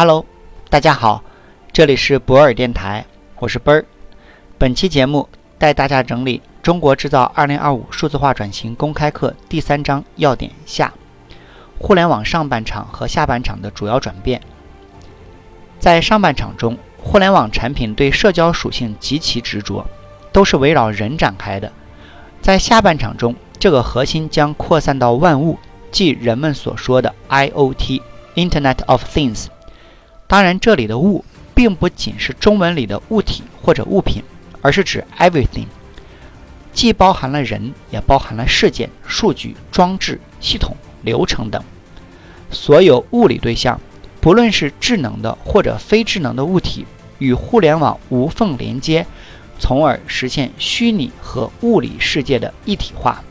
Hello，大家好，这里是博尔电台，我是奔儿。本期节目带大家整理《中国制造2025数字化转型公开课》第三章要点下：互联网上半场和下半场的主要转变。在上半场中，互联网产品对社交属性极其执着，都是围绕人展开的。在下半场中，这个核心将扩散到万物，即人们所说的 IoT（Internet of Things）。当然，这里的“物”并不仅是中文里的物体或者物品，而是指 everything，既包含了人，也包含了事件、数据、装置、系统、流程等所有物理对象，不论是智能的或者非智能的物体，与互联网无缝连接，从而实现虚拟和物理世界的一体化。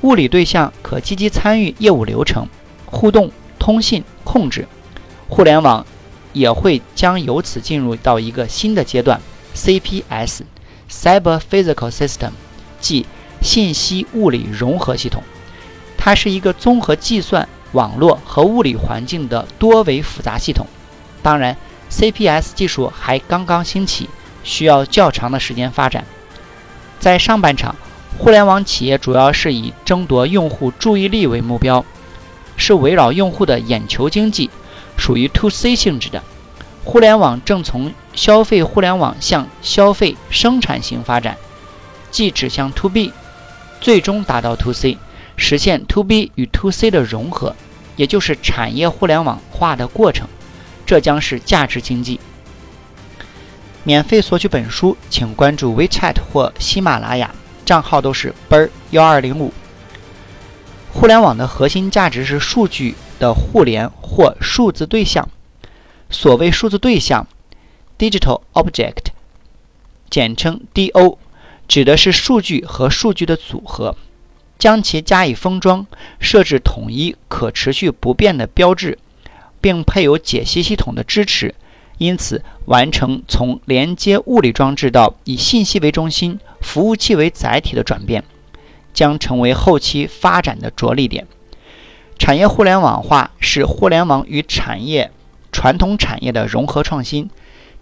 物理对象可积极参与业务流程、互动、通信、控制，互联网。也会将由此进入到一个新的阶段，CPS（Cyber Physical System），即信息物理融合系统。它是一个综合计算、网络和物理环境的多维复杂系统。当然，CPS 技术还刚刚兴起，需要较长的时间发展。在上半场，互联网企业主要是以争夺用户注意力为目标，是围绕用户的眼球经济。属于 to C 性质的互联网正从消费互联网向消费生产型发展，即指向 to B，最终达到 to C，实现 to B 与 to C 的融合，也就是产业互联网化的过程。这将是价值经济。免费索取本书，请关注 WeChat 或喜马拉雅，账号都是奔儿幺二零五。互联网的核心价值是数据的互联或数字对象。所谓数字对象 （Digital Object），简称 DO，指的是数据和数据的组合，将其加以封装，设置统一、可持续不变的标志，并配有解析系统的支持，因此完成从连接物理装置到以信息为中心、服务器为载体的转变。将成为后期发展的着力点。产业互联网化是互联网与产业传统产业的融合创新，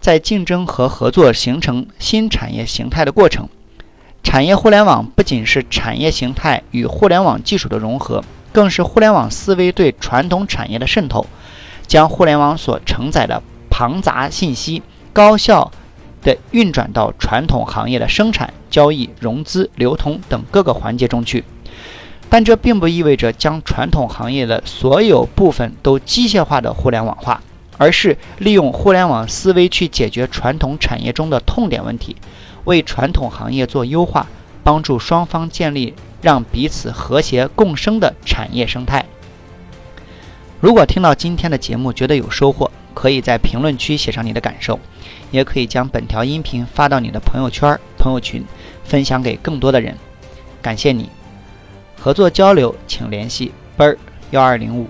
在竞争和合作形成新产业形态的过程。产业互联网不仅是产业形态与互联网技术的融合，更是互联网思维对传统产业的渗透，将互联网所承载的庞杂信息高效。的运转到传统行业的生产、交易、融资、流通等各个环节中去，但这并不意味着将传统行业的所有部分都机械化的互联网化，而是利用互联网思维去解决传统产业中的痛点问题，为传统行业做优化，帮助双方建立让彼此和谐共生的产业生态。如果听到今天的节目觉得有收获，可以在评论区写上你的感受。也可以将本条音频发到你的朋友圈、朋友群，分享给更多的人。感谢你，合作交流请联系奔儿幺二零五。